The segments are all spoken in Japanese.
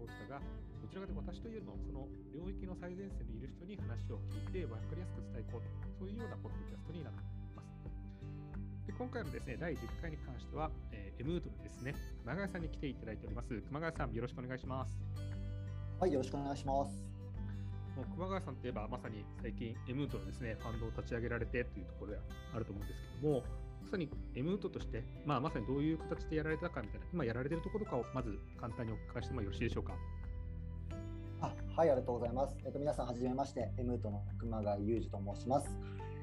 大塚がどちらかというと私というよりもその領域の最前線にいる人に話を聞いて分かりやすく伝えいこうと、そういうようなポッドキャストになっています。で今回のですね、第10回に関しては、えー、エムートでですね、熊谷さんに来ていただいております。熊谷さん、よろしくお願いします。はい、よろしくお願いします。もう熊谷さんといえば、まさに最近、エムートのですね、ファンドを立ち上げられてというところであると思うんですけども、まさに M ウトとして、まあ、まさにどういう形でやられたかみたいな、今やられているところかをまず簡単にお伺いしてもよろしいでしょうか。あはい、ありがとうございます。えっと、皆さん、はじめまして、M ウトの熊谷裕二と申します。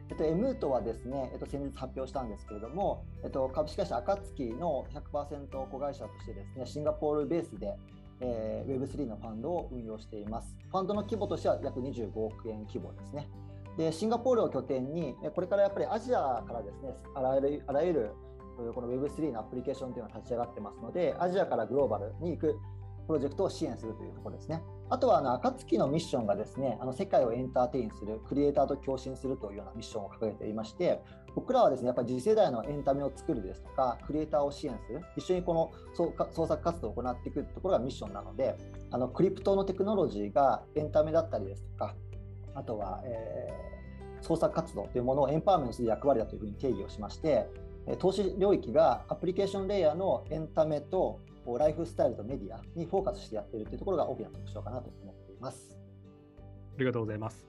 えっと、M ウトはですね、えっと、先日発表したんですけれども、えっと、株式会社暁の100%子会社としてですね、シンガポールベースで、えー、Web3 のファンドを運用しています。ファンドの規模としては約25億円規模ですね。でシンガポールを拠点に、これからやっぱりアジアからですねあらゆるあらゆるこの Web3 のアプリケーションというのが立ち上がってますので、アジアからグローバルに行くプロジェクトを支援するというところですね。あとはあの暁のミッションがですね、あの世界をエンターテインする、クリエイターと共振するというようなミッションを掲げていまして、僕らはですね、やっぱり次世代のエンタメを作るですとか、クリエイターを支援する、一緒にこの創作活動を行っていくところがミッションなので、あのクリプトのテクノロジーがエンタメだったりですとか、あとは、えー創作活動というものをエンパワーメントする役割だというふうに定義をしまして投資領域がアプリケーションレイヤーのエンタメとライフスタイルとメディアにフォーカスしてやっているというところが大きな特徴かなと思っています。ありがとうございます。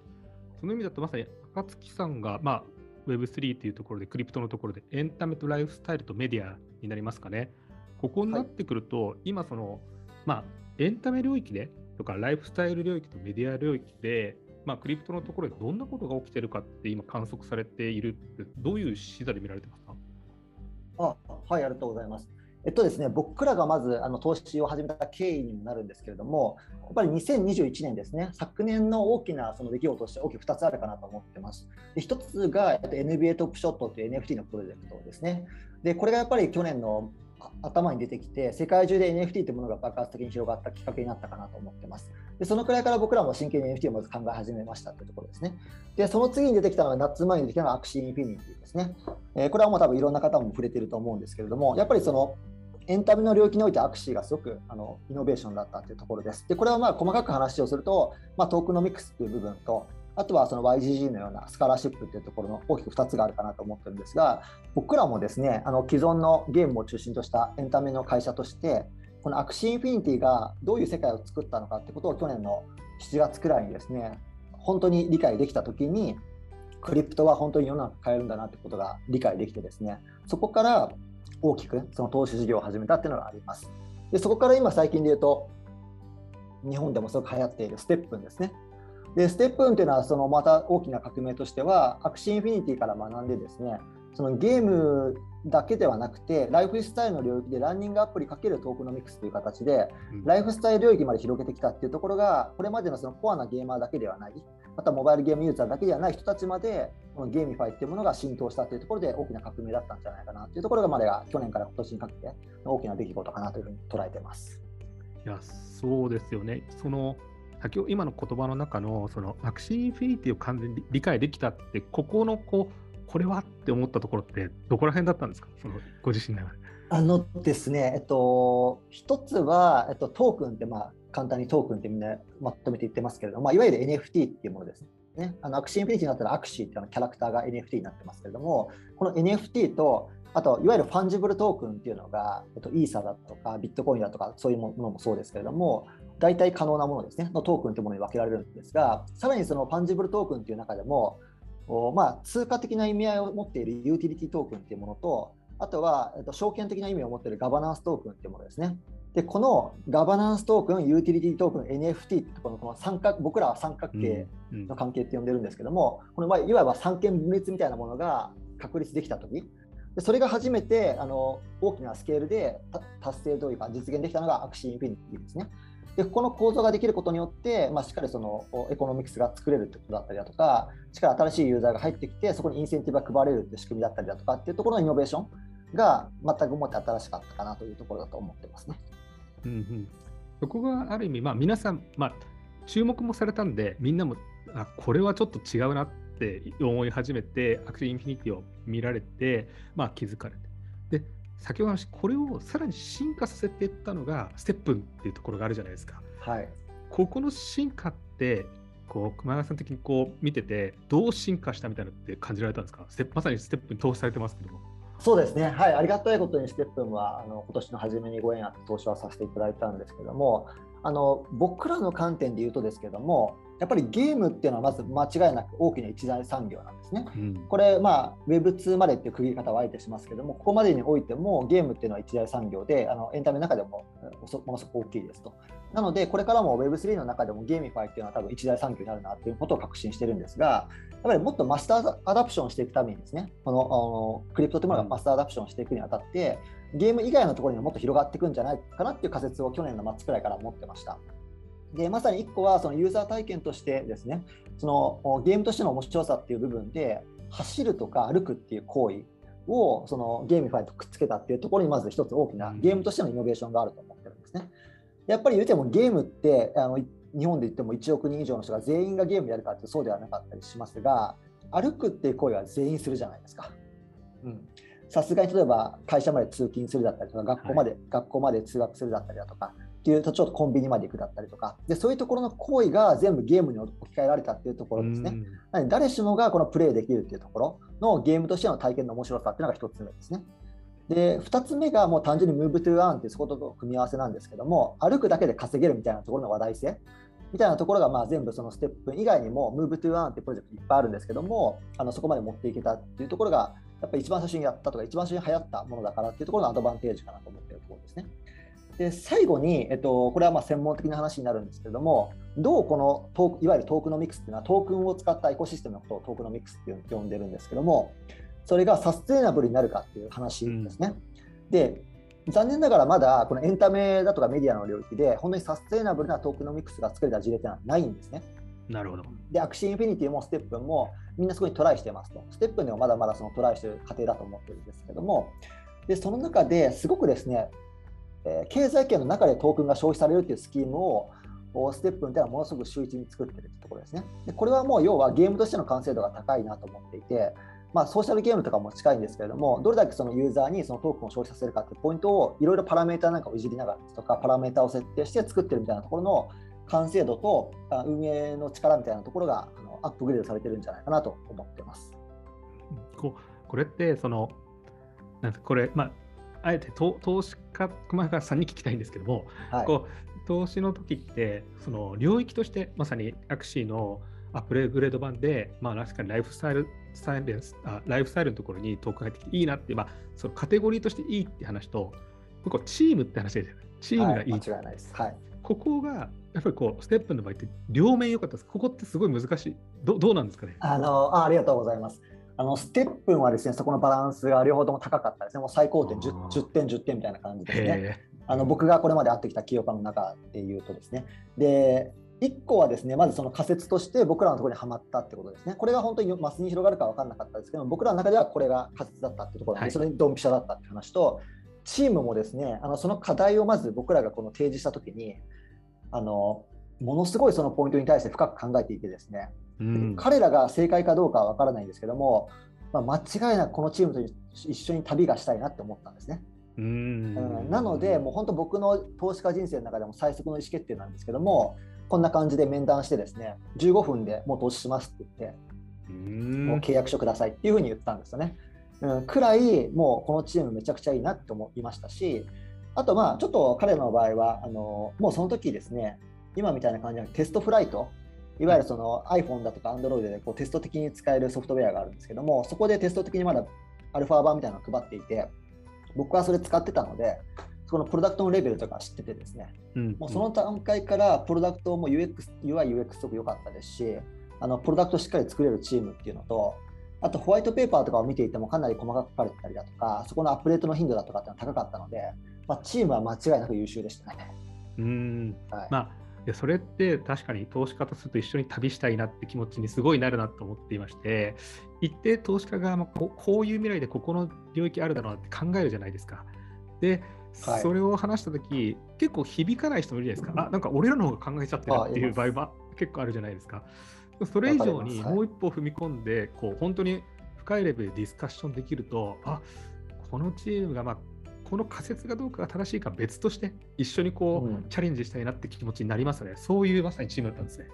その意味だとまさに暁さんが、まあ、Web3 というところで、クリプトのところで、エンタメとライフスタイルとメディアになりますかね。ここになってくると、はい、今その、まあ、エンタメ領域でとか、ライフスタイル領域とメディア領域で、まあ、クリプトのところでどんなことが起きてるかって今観測されているってどういう視座で見られてますか？あはいありがとうございます。えっとですね、僕らがまずあの投資を始めた経緯にもなるんですけれども、やっぱり2021年ですね、昨年の大きなその出来事として大きく2つあるかなと思ってます。で1つが NBA トップショットという NFT のプロジェクトですね。でこれがやっぱり去年の頭に出てきて世界中で NFT というものが爆発的に広がったきっかけになったかなと思ってます。でそのくらいから僕らも真剣に NFT をまず考え始めましたというところですね。でその次に出てきたのが夏前に出てきたのがアクシーインフィニティですね、えー、これはもう多分いろんな方も触れてると思うんですけれどもやっぱりそのエンタメの領域においてアクシーがすごくあのイノベーションだったというところです。でこれはまあ細かく話をすると、まあ、トークノミクスという部分と、あとはその YGG のようなスカラシップっていうところの大きく2つがあるかなと思ってるんですが、僕らもですね、あの既存のゲームを中心としたエンタメの会社として、このアクシーインフィニティがどういう世界を作ったのかってことを去年の7月くらいにですね、本当に理解できたときに、クリプトは本当に世の中変えるんだなってことが理解できてですね、そこから大きくその投資事業を始めたっていうのがあります。でそこから今最近で言うと、日本でもすごく流行っているステップンですね。でステップンっていうのはそのまた大きな革命としてはアクシーインフィニティから学んでですねそのゲームだけではなくてライフスタイルの領域でランニングアプリかけるトークノミクスという形で、ライフスタイル領域まで広げてきたっていうところがこれまでのそのコアなゲーマーだけではないまたモバイルゲームユーザーだけではない人たちまでこのゲーミファイっていうものが浸透したというところで大きな革命だったんじゃないかなというところがまでが去年から今年にかけて大きな出来事かなというふうに捉えてます。いやそうですよねその先ほど今の言葉の中のそのアクシーインフィニティを完全に理解できたってここのこうこれはって思ったところってどこら辺だったんですか？そのご自身ながら。あのですね、えっと、一つは、えっと、トークンって、まあ、簡単にトークンってみんなまとめて言ってますけれども、まあ、いわゆる NFT っていうものです。ね、あのアクシーインフィニティになったらアクシーっていうのキャラクターが NFT になってますけれども、この NFT とあと、いわゆるファンジブルトークンっていうのが、えっと、イーサだとかビットコインだとか、そういうものもそうですけれども、代替可能なものですね、のトークンというものに分けられるんですが、さらにそのファンジブルトークンという中でも、まあ、通貨的な意味合いを持っているユーティリティトークンというものと、あとは、えっと、証券的な意味を持っているガバナンストークンというものですね。で、このガバナンストークン、ユーティリティトークン、NFT ってこのこの三角僕らは三角形の関係って呼んでるんですけども、うんうん、このいわば三権分立みたいなものが確立できたとき、でそれが初めてあの大きなスケールで達成というか実現できたのがアクシーインフィニティですね。でこの構造ができることによって、まあ、しっかりそのエコノミクスが作れるってことだったりだとか、しっかり新しいユーザーが入ってきて、そこにインセンティブが配れるって仕組みだったりだとかっていうところのイノベーションが全くもって新しかったかなというところだと思ってますね。うんうん、そこがある意味、まあ、皆さん、まあ、注目もされたんで、みんなもあこれはちょっと違うなって思い始めて、アクシーインフィニティを見られて、まあ、気づかれて。で、先ほどの話、これをさらに進化させていったのが、ステップンっていうところがあるじゃないですか。はい。ここの進化って、こう熊谷さん的にこう見てて、どう進化したみたいなのって感じられたんですか？ステップまさにステップに投資されてますけども。そうですね、はい、ありがたいことにステップンはあの今年の初めにご縁あって投資はさせていただいたんですけども、あの僕らの観点で言うとですけども、やっぱりゲームっていうのはまず間違いなく大きな一大産業なんですね。うんこれ、まあ、Web2 までっていう区切り方はあえてしますけども、ここまでにおいてもゲームっていうのは一大産業で、あのエンタメの中でもものすごく大きいですと。なので、これからも Web3 の中でもゲーミファイっていうのは多分一大産業になるなっていうことを確信してるんですが、やっぱりもっとマスターアダプションしていくためにですね、このあのクリプトというものがマスターアダプションしていくにあたって、ゲーム以外のところにももっと広がっていくんじゃないかなっていう仮説を去年の末くらいから持ってました。でまさに1個はそのユーザー体験としてですね、そのおゲームとしての面白さっていう部分で、走るとか歩くっていう行為をそのゲーミファイとくっつけたっていうところにまず一つ大きなゲームとしてのイノベーションがあると思ってるんですね。やっぱり言うてもゲームってあの日本で言っても1億人以上の人が全員がゲームやるかってそうではなかったりしますが歩くっていう行為は全員するじゃないですか。うんさすがに例えば会社まで通勤するだったりとか学校まで、学校まで通学するだったりだとかっていうとちょっとコンビニまで行くだったりとかでそういうところの行為が全部ゲームに置き換えられたっていうところですね。う誰しもがこのプレイできるっていうところのゲームとしての体験の面白さっていうのが1つ目ですね。で2つ目がもう単純に Move to Earn っていうそことの組み合わせなんですけども歩くだけで稼げるみたいなところの話題性みたいなところがまあ全部そのステップ以外にも Move to Earn っていうプロジェクトいっぱいあるんですけどもあのそこまで持っていけたっていうところがやっぱり一番最初にやったとか一番最初に流行ったものだからっていうところのアドバンテージかなと思っているところですね。で最後に、えっと、これはまあ専門的な話になるんですけれども、どうこのトークいわゆるトークノミクスっていうのは、トークンを使ったエコシステムのことをトークノミクスって呼んでるんですけども、それがサステイナブルになるかっていう話ですね。で残念ながらまだこのエンタメだとかメディアの領域で、本当にサステイナブルなトークノミクスが作れた事例っていうのはないんですね。なるほど。で、アクシーインフィニティもステップンもみんなそこにトライしてますと。ステップンでもまだまだそのトライしてる過程だと思ってるんですけども、でその中ですごくですね、えー経済圏の中でトークンが消費されるっていうスキームをステップンっていうのはものすごく秀逸に作ってるってところですね。でこれはもう要はゲームとしての完成度が高いなと思っていて、まあ、ソーシャルゲームとかも近いんですけれども、どれだけそのユーザーにそのトークンを消費させるかっていうポイントをいろいろパラメータなんかをいじりながらとか、パラメータを設定して作ってるみたいなところの完成度と運営の力みたいなところがあのアップグレードされてるんじゃないかなと思ってます。こうこれって、その、なんこれ、まあ、あえて投投資家、熊谷さんに聞きたいんですけども、はい、こう投資の時って、その領域として、まさにアクシーのアップグレード版で、まあ、確かにライフスタイル、スタイルあライフスタイルのところにトークン入ってきていいなって、まあ、そのカテゴリーとしていいって話と、こうチームって話ですよね。チームがいい。はい、間違いないです。はいここが、やっぱりこう、ステップの場合って、両面良かったです。ここってすごい難しい。どどうなんですかね？あのあありがとうございます。あのステップンはですね、そこのバランスが両方とも高かったですね。もう最高点 10, あー10点、10点みたいな感じですね。へあの僕がこれまで会ってきた企業家の中でいうとですね。で、1個はですね、まずその仮説として僕らのところにはまったってことですね。これが本当にマスに広がるか分からなかったですけど、僕らの中ではこれが仮説だったってところなんで、はいそれにドンピシャだったって話と、チームもですね、あのその課題をまず僕らがこの提示したときに、あのものすごいそのポイントに対して深く考えていてですね、ーうん、彼らが正解かどうかは分からないんですけども、まあ、間違いなくこのチームと一緒に旅がしたいなって思ったんですね。うん。うん。なので、もう本当僕の投資家人生の中でも最速の意思決定なんですけども、こんな感じで面談してですね、15分でもう投資しますって言って、うん。もう契約書くださいっていうふうに言ったんですよね。うん、くらい、もうこのチームめちゃくちゃいいなって思いましたし、あとまあちょっと彼の場合は、あのもうその時ですね、今みたいな感じでテストフライト、いわゆるその iPhone だとか Android でこうテスト的に使えるソフトウェアがあるんですけども、そこでテスト的にまだアルファ版みたいなのを配っていて、僕はそれ使ってたので、そのプロダクトのレベルとか知っててですね、うんもうその段階からプロダクトも UX、UI、UX すごく良かったですし、あのプロダクトしっかり作れるチームっていうのと、あとホワイトペーパーとかを見ていてもかなり細かく書かれてたりだとか、そこのアップデートの頻度だとかっていうのは高かったので、まあ、チームは間違いなく優秀でしたね。うん。はい。まあ、いやそれって確かに投資家とすると一緒に旅したいなって気持ちにすごいなるなと思っていまして、一定投資家がまあこうこういう未来でここの領域あるだろうなって考えるじゃないですか。で、はいそれを話したとき、結構響かない人もいるじゃないですか。あ、なんか俺らの方が考えちゃってるっていう場合は結構あるじゃないですか。それ以上にもう一歩踏み込んで、こう本当に深いレベルでディスカッションできると、あこのチームがまあこの仮説がどうかが正しいか別として一緒にこう、うんチャレンジしたいなって気持ちになりますね。そういうまさにチームだったんですね。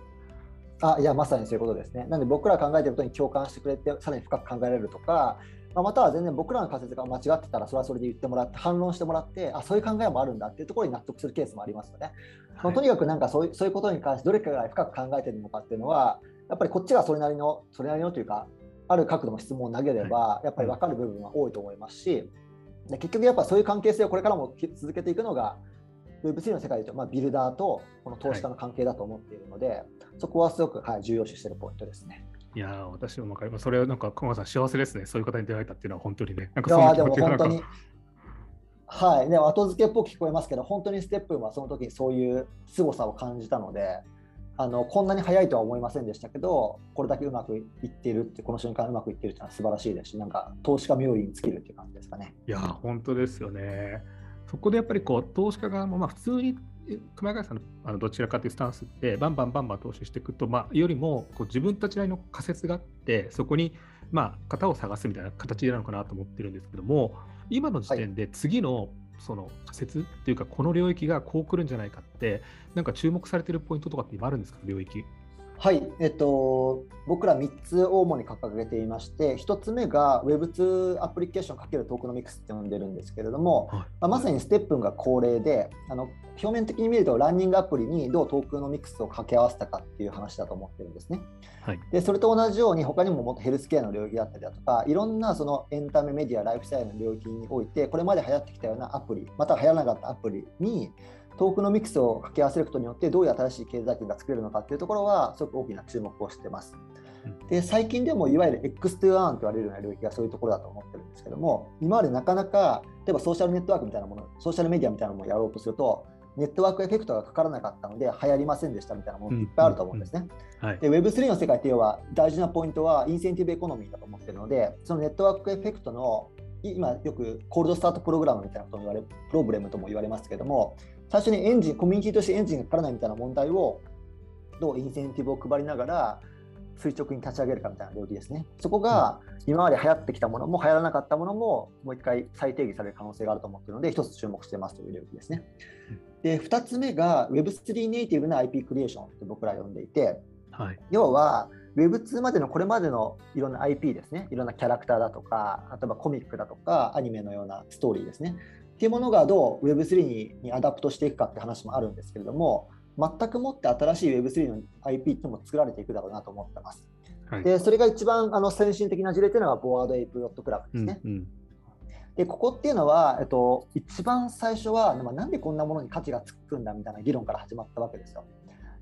あいやまさにそういうことですね。なので僕ら考えてることに共感してくれてさらに深く考えられるとか、まあ、または全然僕らの仮説が間違ってたらそれはそれで言ってもらって反論してもらってあそういう考えもあるんだっていうところに納得するケースもありますよね。まあとにかくなんかそういうそういうことに関してどれかが深く考えてるのかっていうのはやっぱりこっちがそれなりのそれなりのというかある角度の質問を投げればやっぱり分かる部分は多いと思いますしで結局やっぱそういう関係性をこれからも続けていくのが Web3 の世界でいうと、まあ、ビルダーとこの投資家の関係だと思っているので、そこはすごく、はい、重要視しているポイントですね。いやー私も分かります。それはなんか、小川さん、幸せですね。そういう方に出会えたっていうのは本当にね。なんかそんな気持ちがなんか本当に、はい、でも後付けっぽく聞こえますけど、本当にステップンはその時にそういう凄さを感じたので、あのこんなに早いとは思いませんでしたけど、これだけうまくいっているって、この瞬間うまくいっているっていうのは素晴らしいですし、なんか投資家冥利に尽きるっていう感じですかね。いや本当ですよね。そこでやっぱりこう投資家側もまあ普通に熊谷さんのあのどちらかというスタンスってバンバンバンバン投資していくと、まあ、よりもこう自分たちなりの仮説があってそこにまあ型を探すみたいな形なのかなと思ってるんですけども今の時点で次のその仮説っていうかこの領域がこう来るんじゃないかってなんか注目されてるポイントとかって今あるんですか？領域。はい、えっと、僕ら3つ主に掲げていまして、1つ目が Web2 アプリケーションかけるトークノミクスって呼んでるんですけれども、はいまあ、まさにステップンが恒例であの、表面的に見るとランニングアプリにどう tokenomics を掛け合わせたかっていう話だと思ってるんですね。はいでそれと同じように他にももっとヘルスケアの領域だったりだとかいろんなそのエンタメメディアライフスタイルの領域においてこれまで流行ってきたようなアプリまたは流行らなかったアプリに tokenomics を掛け合わせることによってどういう新しい経済圏が作れるのかっていうところはすごく大きな注目をしてます。で最近でもいわゆる X2 アンと言われるような領域がそういうところだと思ってるんですけども今までなかなか例えばソーシャルネットワークみたいなものソーシャルメディアみたいなものをやろうとするとnetwork effect がかからなかったので流行りませんでしたみたいなものっていっぱいあると思うんですね。はいで Web3 の世界って要は大事なポイントは incentive economy だと思ってるのでその network effect の今よく cold start program みたいなことも言われ problem とも言われますけども最初にエンジンコミュニティとしてエンジンがかからないみたいな問題をどうインセンティブを配りながら垂直に立ち上げるかみたいな領域ですね。そこが今まで流行ってきたものも流行らなかったものももう一回再定義される可能性があると思っているので一つ注目してますという領域ですね。で2つ目が Web3 ネイティブな IP クリエーションって僕ら呼んでいてはい要は Web2 までのこれまでのいろんな IP ですねいろんなキャラクターだとか例えばコミックだとかアニメのようなストーリーですねっていうものがどう Web3 ににアダプトしていくかって話もあるんですけれども全くもって新しい Web3 の IP っていうのも作られていくだろうなと思ってます。はいでそれが一番あの先進的な事例というのが Bored Ape Yacht Club ですね。うんうんでここっていうのは、えっと、一番最初は、まあ、なんでこんなものに価値がつくんだみたいな議論から始まったわけですよ。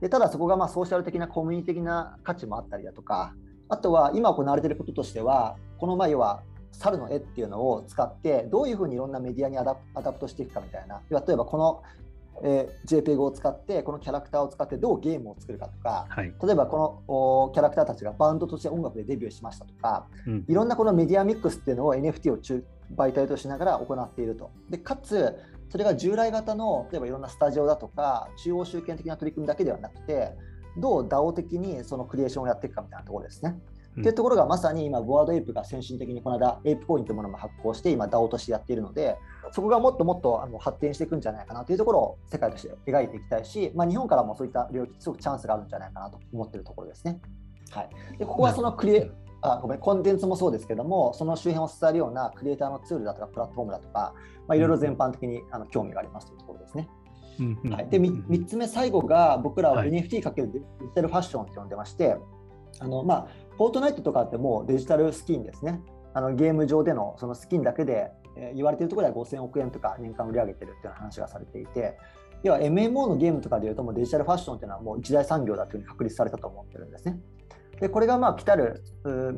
でただそこがまあソーシャル的なコミュニティ的な価値もあったりだとかあとは今行われていることとしてはこのまあ要は猿の絵っていうのを使ってどういうふうにいろんなメディアに adapt していくかみたいな。例えばこの、えー JPEG を使ってこのキャラクターを使ってどうゲームを作るかとか。はい。例えばこのおキャラクターたちがバンドとして音楽でデビューしましたとか。うん。いろんなこのメディアミックスっていうのを NFT を中媒体としながら行っていると。でかつ、それが従来型の例えばいろんなスタジオだとか、中央集権的な取り組みだけではなくて、どう DAO 的にそのクリエーションをやっていくかみたいなところですね。うんっていうところがまさに今、ボワードエイプが先進的にこの間、エイプコインというものも発行して、今 DAO としてやっているので、そこがもっともっとあの発展していくんじゃないかなというところを世界として描いていきたいし、まあ、日本からもそういった領域、すごくチャンスがあるんじゃないかなと思っているところですね。はい、でここはそのクリエあごめんコンテンツもそうですけども、その周辺を伝えるようなクリエイターのツールだとかプラットフォームだとか、まあ、いろいろ全般的にあの興味がありますというところですね。うんうんはい、で3つ目、最後が僕らははい NFT かけるデジタルファッションって呼んでまして、あのまあ、フォートナイトとかってもうデジタルスキンですね。あのゲーム上でのそのスキンだけで、えー言われているところでは5000億円とか年間売り上げてるっていう話がされていて、要は MMO のゲームとかでいうともうデジタルファッションっていうのはもう一大産業だというふうに確立されたと思ってるんですね。でこれがまあ来たる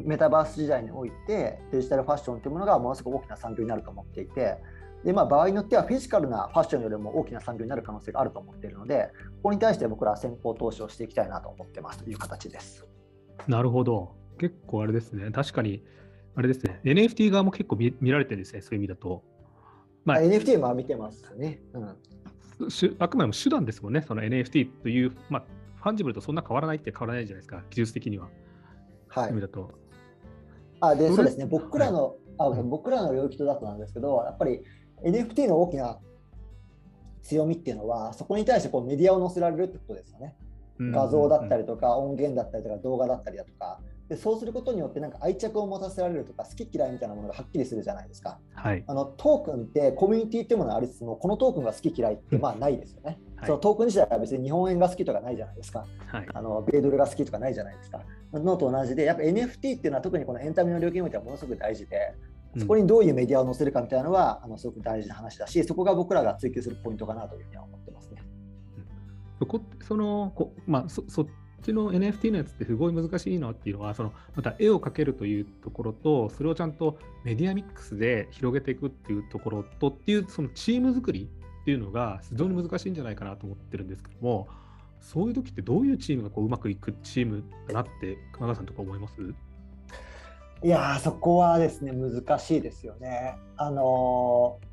メタバース時代においてデジタルファッションというものがものすごく大きな産業になると思っていてで、まあ、場合によってはフィジカルなファッションよりも大きな産業になる可能性があると思っているのでここに対して僕らは先行投資をしていきたいなと思ってますという形です。なるほど。結構あれですね。確かに、あれですね。NFT 側も結構見見られてるんですね。そういう意味だと。まあ NFT も見てますね。うんしあくまでも手段ですもんね。その NFT という、まあ、fungible とそんな変わらないって変わらないじゃないですか。技術的には。はい意味だと。あでそうですね、僕らの、あうん僕らの領域とだとなんですけど、やっぱり NFT の大きな強みっていうのは、そこに対してこうメディアを載せられるってことですよね。画像だったりとか、音源だったりとか、動画だったりだとか、でそうすることによってなんか愛着を持たせられるとか好き嫌いみたいなものがはっきりするじゃないですか。はい、あのトークンってコミュニティっていうものがありつつもこのトークンが好き嫌いってまあないですよね。はい、そのトークン自体は別に日本円が好きとかないじゃないですか。はい、あの米ドルが好きとかないじゃないですか。のと同じでやっぱ NFT っていうのは特にこのエンタメの領域においてはものすごく大事で。そこにどういうメディアを載せるかみたいなのは、あのすごく大事な話だし、そこが僕らが追求するポイントかなというふうには思ってますね。そこそのこまあ、そそちの NFT のやつってすごい難しいのっていうのは、そのまた絵を描けるというところと、それをちゃんとメディアミックスで広げていくっていうところとっていう、そのチーム作りっていうのが非常に難しいんじゃないかなと思ってるんですけども、そういう時ってどういうチームがこううまくいくチームだなって熊川さんとか思います？いやそこはですね難しいですよね。あのー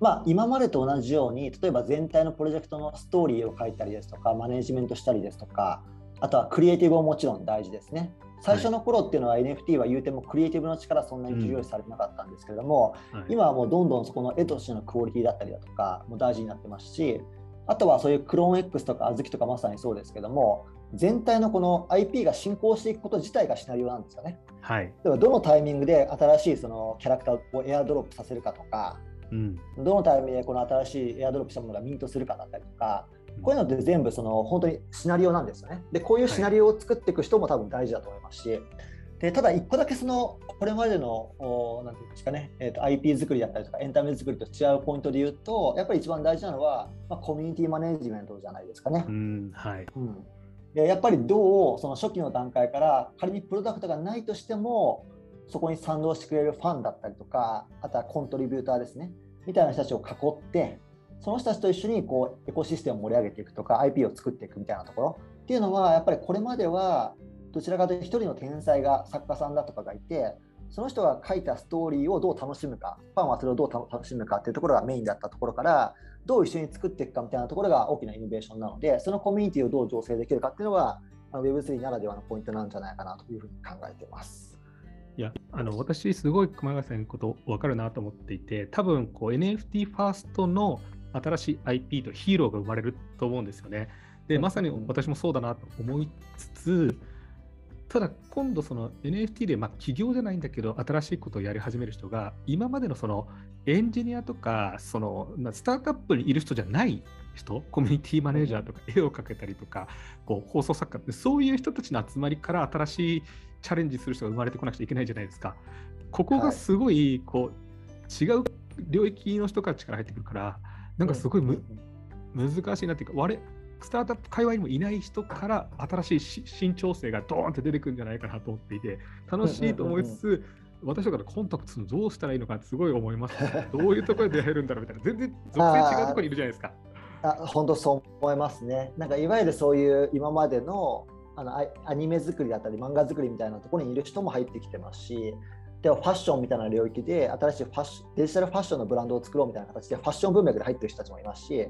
まあ、今までと同じように例えば全体のプロジェクトのストーリーを書いたりですとかマネジメントしたりですとかあとはクリエイティブももちろん大事ですね。最初の頃っていうのは NFT は言うてもクリエイティブの力そんなに重要視されてなかったんですけれども、うんはい、今はもうどんどんそこの絵としてのクオリティだったりだとかも大事になってますしあとはそういうクローン X とか小豆とかまさにそうですけども全体のこの IP が進行していくこと自体がシナリオなんですよね。はい、ではどのタイミングで新しいそのキャラクターをエアドロップさせるかとか、うん、どのタイミングでこの新しいエアドロップしたものがミントするかだったりとか、こういうのって全部その本当にシナリオなんですよね。でこういうシナリオを作っていく人も多分大事だと思いますし、でただ一個だけそのこれまでの何て言うんですかね、えーと、IP 作りだったりとかエンタメ作りと違うポイントで言うとやっぱり一番大事なのは、まあ、コミュニティマネジメントじゃないですかね。うんはい。うん、でやっぱりどうその初期の段階から仮にプロダクトがないとしてもそこに賛同してくれるファンだったりとかあとはコントリビューターですね。みたいな人たちを囲ってその人たちと一緒にこうエコシステムを盛り上げていくとか IP を作っていくみたいなところっていうのはやっぱりこれまではどちらかというと1人の天才が作家さんだとかがいてその人が書いたストーリーをどう楽しむかファンはそれをどう楽しむかっていうところがメインだったところからどう一緒に作っていくかみたいなところが大きなイノベーションなのでそのコミュニティをどう醸成できるかっていうのが Web3 ならではのポイントなんじゃないかなというふうに考えています。いや、あの私、すごい熊谷さんのこと分かるなと思っていて、多分こう NFT ファーストの新しい IP とヒーローが生まれると思うんですよね。で、まさに私もそうだなと思いつつ、ただ今度その NFT で、まあ、企業じゃないんだけど新しいことをやり始める人が今までのそのエンジニアとかそのスタートアップにいる人じゃない人コミュニティマネージャーとか絵を描けたりとかこう放送作家ってそういう人たちの集まりから新しいチャレンジする人が生まれてこなくちゃいけないじゃないですか。ここがすごいこう、違う領域の人たちから入ってくるからなんかすごいむ、難しいなっていうか我スタートアップ界隈にもいない人から新しい新調整がドーンって出てくるんじゃないかなと思っていて楽しいと思いつつ、私とかでコンタクトするのどうしたらいいのかってすごい思います、ね、どういうところで出会えるんだろうみたいな全然属性違うところにいるじゃないですか。あ本当そう思いますね。なんかいわゆるそういう今までのあのアニメ作りだったり漫画作りみたいなところにいる人も入ってきてますしではファッションみたいな領域で新しいファッデジタルファッションのブランドを作ろうみたいな形でファッション文脈で入ってる人たちもいますし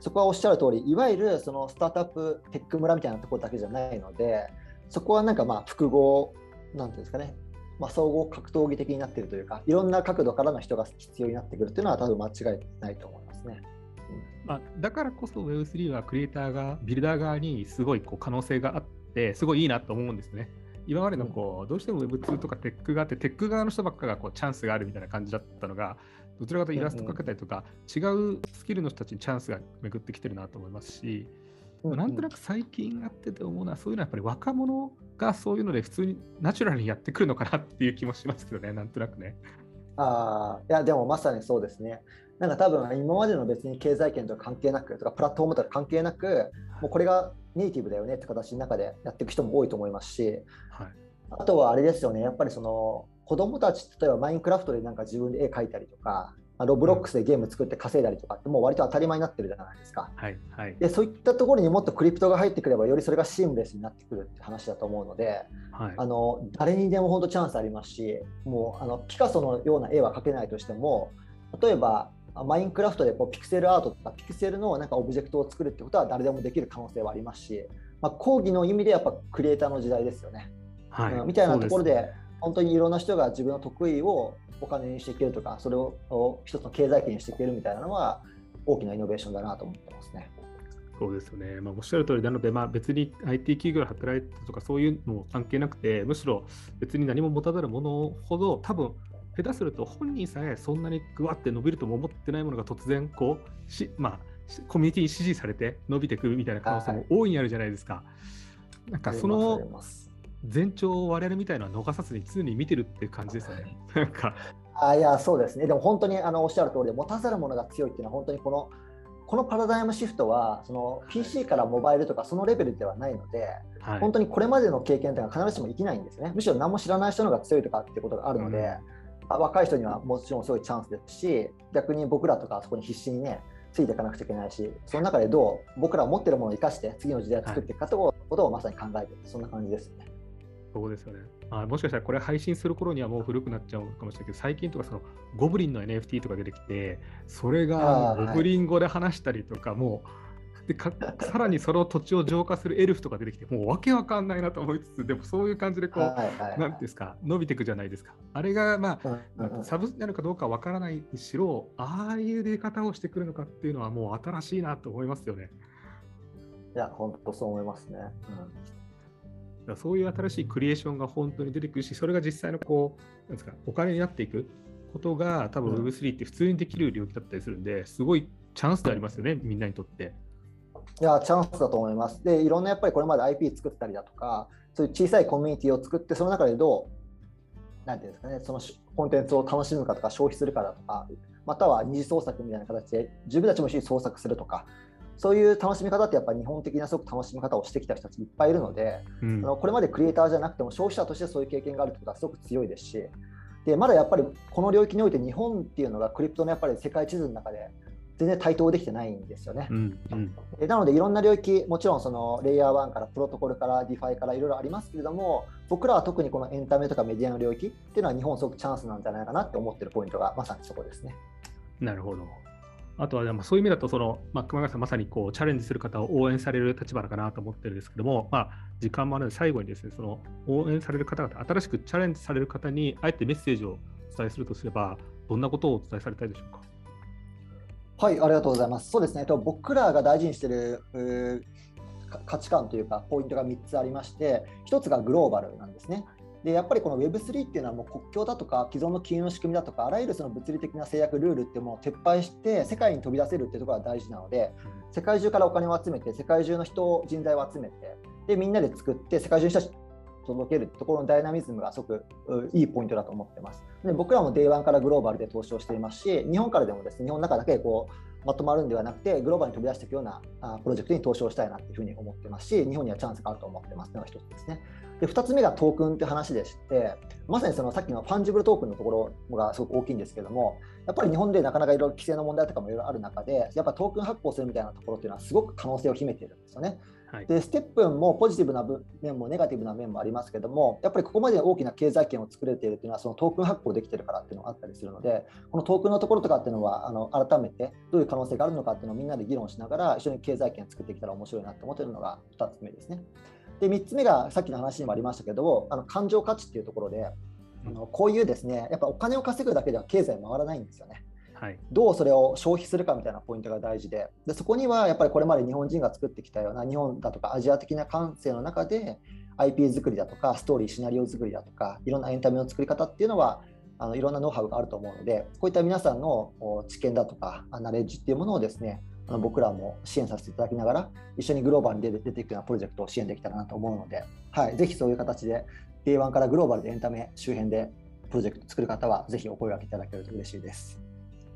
そこはおっしゃる通りいわゆるそのスタートアップテック村みたいなところだけじゃないのでそこはなんかまあ複合なんていうんですかねまあ、総合格闘技的になっているというかいろんな角度からの人が必要になってくるというのは多分間違いないと思いますね。まあ、だからこそ Web3 はクリエイターがビルダー側にすごいこう可能性があってすごいいいなと思うんですね。今までのこうどうしても Web2 とかテックがあってテック側の人ばっかがこうチャンスがあるみたいな感じだったのがどちらかというとイラスト描けたりとか、違うスキルの人たちにチャンスが巡ってきてるなと思いますし、なんとなく最近やってて思うのは、そういうのはやっぱり若者がそういうので普通にナチュラルにやってくるのかなっていう気もしますけどね、なんとなくね。ああ、いや、でもまさにそうですね。なんか多分今までの別に経済圏と関係なくとかプラットフォームとか関係なくもうこれがネイティブだよねって形の中でやっていく人も多いと思いますし、はい、あとはあれですよね。やっぱりその子供たち例えばマインクラフトでなんか自分で絵描いたりとかロブロックスでゲーム作って稼いだりとかってもう割と当たり前になってるじゃないですか、はいはい、でそういったところにもっとクリプトが入ってくればよりそれがシームレスになってくるって話だと思うので、はい、あの誰にでも本当チャンスありますしもうあのピカソのような絵は描けないとしても例えばマインクラフトでこうピクセルアートとかピクセルのなんかオブジェクトを作るってことは誰でもできる可能性はありますし、まあ、講義の意味でやっぱクリエイターの時代ですよね。はい、みたいなところで、ね、本当にいろんな人が自分の得意をお金にしていけるとか、それを一つの経済圏にしていけるみたいなのは、大きなイノベーションだなと思ってますね。そうですよね、まあ、おっしゃる通りなので、まあ、別に IT 企業で働いてとかそういうのも関係なくて、むしろ別に何も持たざるものほど、多分下手すると本人さえそんなにぐわって伸びるとも思ってないものが突然こうし、まあ、コミュニティに支持されて伸びていくみたいな可能性も大い。にあるじゃないですか。なんかその前兆を我々みたいなのは逃さずに常に見てるっていう感じですよね。なんか。あいやそうですね、でも本当にあのおっしゃる通りで、持たざるものが強いっていうのは、本当にこのこのパラダイムシフトはその PC からモバイルとかそのレベルではないので、はい、本当にこれまでの経験というのは必ずしも生きないんですね。むしろ何も知らない人の方が強いとかっていうことがあるので、うん、若い人にはもちろんすごいチャンスですし、逆に僕らとかそこに必死にね、ついていかなくちゃいけないし、その中でどう僕ら持ってるものを生かして次の時代を作っていくかということをまさに考えてそんな感じですね。そうですよね。あもしかしたらこれ配信する頃にはもう古くなっちゃうかもしれないけど、最近とかそのゴブリンの NFT とか出てきて、それがゴブリン語で話したりとか、もう、でかさらにその土地を浄化するエルフとか出てきて、もうわけわかんないなと思いつつ、でもそういう感じでこう、はいなんですか、伸びていくじゃないですか。あれが、まあ、サブになるかどうかわからないにしろ、ああいう出方をしてくるのかっていうのは、もう新しいなと思いますよね。いや、本当そう思いますね。うんそういう新しいクリエーションが本当に出てくるし、それが実際のこう、なんですか、お金になっていくことが、多分 Web3 って普通にできる領域だったりするんで、すごいチャンスでありますよね、みんなにとって。いや、チャンスだと思います。で、いろんなやっぱりこれまで IP 作ったりだとか、そういう小さいコミュニティを作って、その中でどう、なんていうんですかね、そのコンテンツを楽しむかとか、消費するかだとか、または二次創作みたいな形で、自分たちも一緒に創作するとか、そういう楽しみ方ってやっぱり日本的なすごく楽しみ方をしてきた人たちいっぱいいるので、うん、あのこれまでクリエイターじゃなくても消費者としてそういう経験があるってことはすごく強いですしでまだやっぱりこの領域において日本っていうのが crypto のやっぱり世界地図の中で全然台頭できてないんですよね。うんうん、なのでいろんな領域もちろんそのレイヤー1からプロトコルから DeFi からいろいろありますけれども僕らは特にこのエンタメとかメディアの領域っていうのは日本すごくチャンスなんじゃないかなって思ってるポイントがまさにそこですね。なるほど。あとはでもそういう意味だとその、まあ、熊谷さん、まさにこうチャレンジする方を応援される立場だかなと思ってるんですけども、まあ、時間もあるので、最後にですね、その応援される方々、新しくチャレンジされる方に、あえてメッセージをお伝えするとすれば、どんなことをお伝えされたいでしょうか？はい、ありがとうございます。そうですね、僕らが大事にしている価値観というか、ポイントが3つありまして、1つがグローバルなんですね。でやっぱりこの Web3 っていうのはもう国境だとか既存の金融の仕組みだとかあらゆるその物理的な制約ルールってものを撤廃して世界に飛び出せるっていうところが大事なので世界中からお金を集めて世界中の人人材を集めてでみんなで作って世界中の人届けるところのダイナミズムがすごくいいポイントだと思ってます。で僕らも Day1 からグローバルで投資をしていますし日本からでもですね日本の中だけこうまとまるんではなくてグローバルに飛び出していくようなプロジェクトに投資をしたいなというふうに思ってますし日本にはチャンスがあると思ってますのが一つですね。で2つ目がトークンって話でしてまさにそのさっきの fungible token のところがすごく大きいんですけどもやっぱり日本でなかなかいろいろ規制の問題とかもいろいろある中でやっぱトークン発行するみたいなところっていうのはすごく可能性を秘めているんですよね。はい、でステップンもポジティブな面もネガティブな面もありますけどもやっぱりここまで大きな経済圏を作れているというのはそのトークン発行できているからっていうのがあったりするのでこのトークンのところとかっていうのはあの改めてどういう可能性があるのかっていうのをみんなで議論しながら一緒に経済圏を作ってきたら面白いなと思っているのが2つ目ですね。で3つ目がさっきの話にもありましたけどあの感情価値っていうところであのこういうですねやっぱお金を稼ぐだけでは経済回らないんですよね。はい、どうそれを消費するかみたいなポイントが大事で。でそこにはやっぱりこれまで日本人が作ってきたような日本だとかアジア的な感性の中で IP 作りだとかストーリーシナリオ作りだとかいろんなエンタメの作り方っていうのはあのいろんなノウハウがあると思うのでこういった皆さんの知見だとかナレッジっていうものをですねあの僕らも支援させていただきながら一緒にグローバルに出ていくようなプロジェクトを支援できたらなと思うので、はい、ぜひそういう形で Day1 からグローバルでエンタメ周辺でプロジェクト作る方はぜひお声がけいただけると嬉しいです。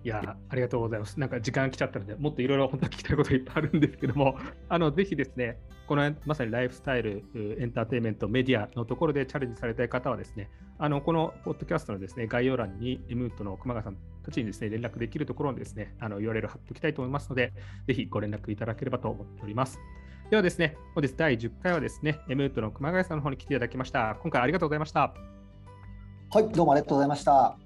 いや、ありがとうございます。なんか時間来ちゃったので、もっといろいろ本当は聞きたいこといっぱいあるんですけども、あのぜひですね、このまさにライフスタイル、エンターテインメント、メディアのところでチャレンジされたい方はですね、あのこのポッドキャストのですね概要欄に、エムートの熊谷さんたちにですね連絡できるところにですね、あの URL 貼っておきたいと思いますので、ぜひご連絡いただければと思っております。ではですね、本日第10回はですね、エムートの熊谷さんの方に来ていただきました。今回ありがとうございました。はい、どうもありがとうございました。